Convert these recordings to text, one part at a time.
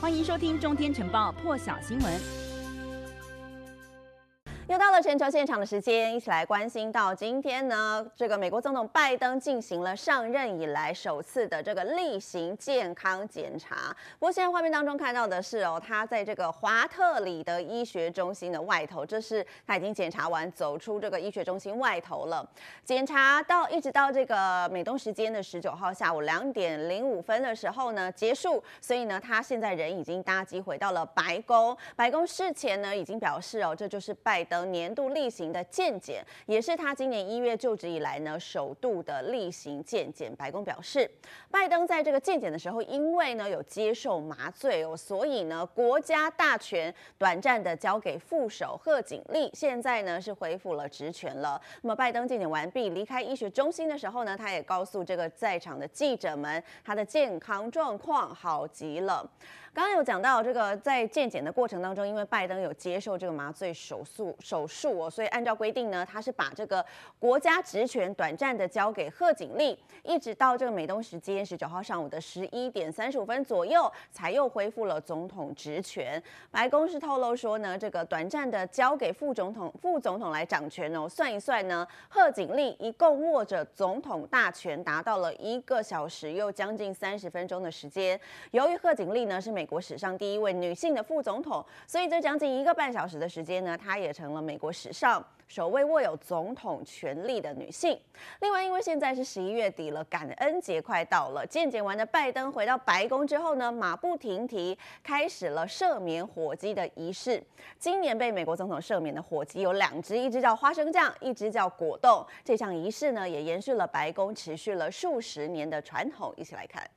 欢迎收听《中天晨报》破晓新闻。全球现场的时间，一起来关心到今天呢，这个美国总统拜登进行了上任以来首次的这个例行健康检查。不过现在画面当中看到的是哦，他在这个华特里的医学中心的外头，这是他已经检查完走出这个医学中心外头了。检查到一直到这个美东时间的十九号下午两点零五分的时候呢结束，所以呢他现在人已经搭机回到了白宫。白宫事前呢已经表示哦，这就是拜登。年年度例行的健检，也是他今年一月就职以来呢首度的例行健检。白宫表示，拜登在这个健检的时候，因为呢有接受麻醉哦，所以呢国家大权短暂的交给副手贺锦丽，现在呢是恢复了职权了。那么拜登健检完毕离开医学中心的时候呢，他也告诉这个在场的记者们，他的健康状况好极了。刚刚有讲到这个在健检的过程当中，因为拜登有接受这个麻醉手术手术数哦，所以按照规定呢，他是把这个国家职权短暂的交给贺锦丽，一直到这个美东时间十九号上午的十一点三十五分左右，才又恢复了总统职权。白宫是透露说呢，这个短暂的交给副总统副总统来掌权哦，算一算呢，贺锦丽一共握着总统大权达到了一个小时又将近三十分钟的时间。由于贺锦丽呢是美国史上第一位女性的副总统，所以这将近一个半小时的时间呢，她也成了美国史上首位握有总统权力的女性。另外，因为现在是十一月底了，感恩节快到了，健检完的拜登回到白宫之后呢，马不停蹄开始了赦免火鸡的仪式。今年被美国总统赦免的火鸡有两只，一只叫花生酱，一只叫果冻。这项仪式呢，也延续了白宫持续了数十年的传统。一起来看。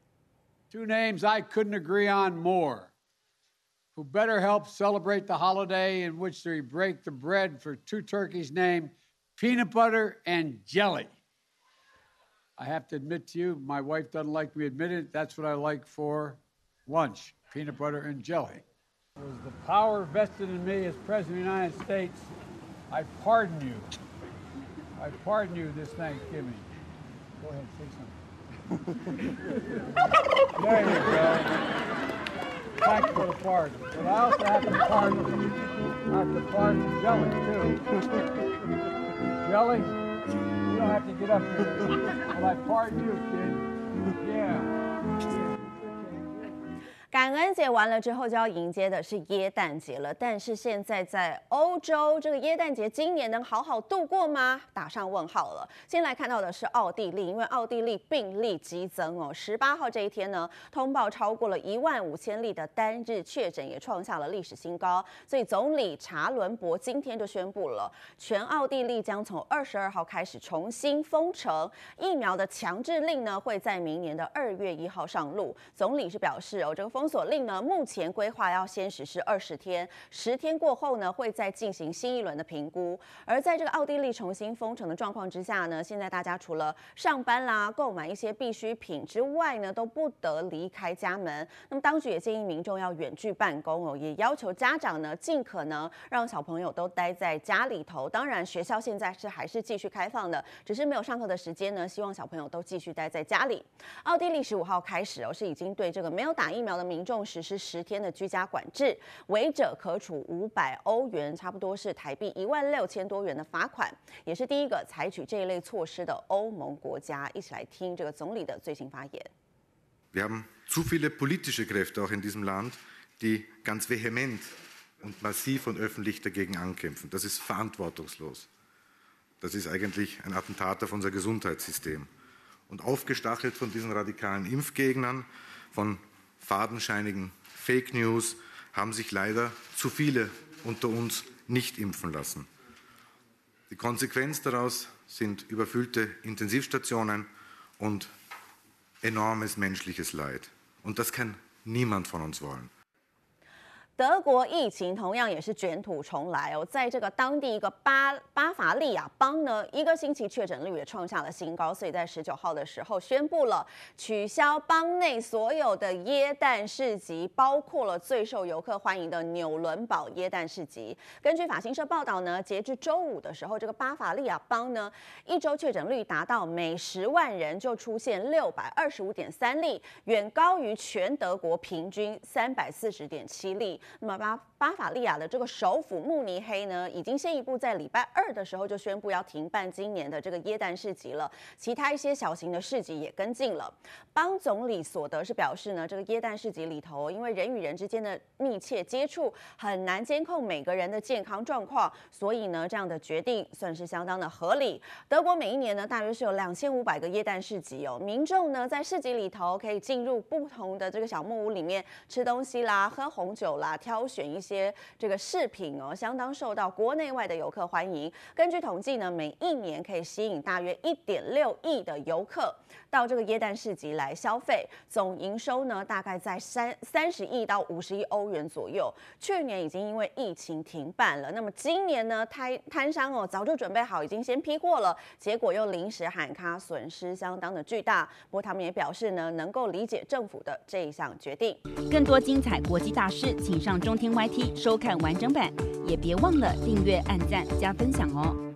Two names I couldn't agree on more. Who better help celebrate the holiday in which they break the bread for two turkeys named Peanut Butter and Jelly? I have to admit to you, my wife doesn't like me admitting it. That's what I like for lunch peanut butter and jelly. With the power vested in me as President of the United States, I pardon you. I pardon you this Thanksgiving. Go ahead, say something there you go. For the. But I also have to pardon, I have to pardon Jelly, too. Jelly, you don't have to get up here. Well, I pardon you, kid. Yeah. 感恩节完了之后，就要迎接的是耶诞节了。但是现在在欧洲，这个耶诞节今年能好好度过吗？打上问号了。先来看到的是奥地利，因为奥地利病例激增哦，十八号这一天呢，通报超过了一万五千例的单日确诊，也创下了历史新高。所以总理查伦伯今天就宣布了，全奥地利将从二十二号开始重新封城，疫苗的强制令呢会在明年的二月一号上路。总理是表示哦，这个封锁令呢，目前规划要先实施二十天，十天过后呢，会再进行新一轮的评估。而在这个奥地利重新封城的状况之下呢，现在大家除了上班啦、购买一些必需品之外呢，都不得离开家门。那么当局也建议民众要远距办公哦，也要求家长呢，尽可能让小朋友都待在家里头。当然，学校现在是还是继续开放的，只是没有上课的时间呢，希望小朋友都继续待在家里。奥地利十五号开始哦，是已经对这个没有打疫苗的。民众实施十天的居家管制，违者可处五百欧元，差不多是台币一万六千多元的罚款，也是第一个采取这一类措施的欧盟国家。一起来听这个总理的最新发言。Wir haben zu viele politische Kräfte auch in diesem Land, die ganz vehement und massiv und öffentlich dagegen ankämpfen. Das ist verantwortungslos. Das ist eigentlich ein Attentat auf unser Gesundheitssystem. Und aufgestachelt von diesen radikalen Impfgegnern, von fadenscheinigen Fake News haben sich leider zu viele unter uns nicht impfen lassen. Die Konsequenz daraus sind überfüllte Intensivstationen und enormes menschliches Leid. Und das kann niemand von uns wollen. 德国疫情同样也是卷土重来哦，在这个当地一个巴巴伐利亚邦呢，一个星期确诊率也创下了新高，所以在十九号的时候宣布了取消邦内所有的耶诞市集，包括了最受游客欢迎的纽伦堡耶诞市集。根据法新社报道呢，截至周五的时候，这个巴伐利亚邦呢，一周确诊率达到每十万人就出现六百二十五点三例，远高于全德国平均三百四十点七例。那么把巴伐利亚的这个首府慕尼黑呢，已经先一步在礼拜二的时候就宣布要停办今年的这个耶诞市集了。其他一些小型的市集也跟进了。邦总理索德是表示呢，这个耶诞市集里头，因为人与人之间的密切接触很难监控每个人的健康状况，所以呢，这样的决定算是相当的合理。德国每一年呢，大约是有两千五百个耶诞市集哦，民众呢在市集里头可以进入不同的这个小木屋里面吃东西啦，喝红酒啦。挑选一些些这个饰品哦，相当受到国内外的游客欢迎。根据统计呢，每一年可以吸引大约一点六亿的游客到这个耶诞市集来消费，总营收呢大概在三三十亿到五十亿欧元左右。去年已经因为疫情停办了，那么今年呢，摊摊商哦早就准备好，已经先批货了，结果又临时喊卡，损失相当的巨大。不过他们也表示呢，能够理解政府的这一项决定。更多精彩国际大事，请上中天 YT 收看完整版，也别忘了订阅、按赞、加分享哦。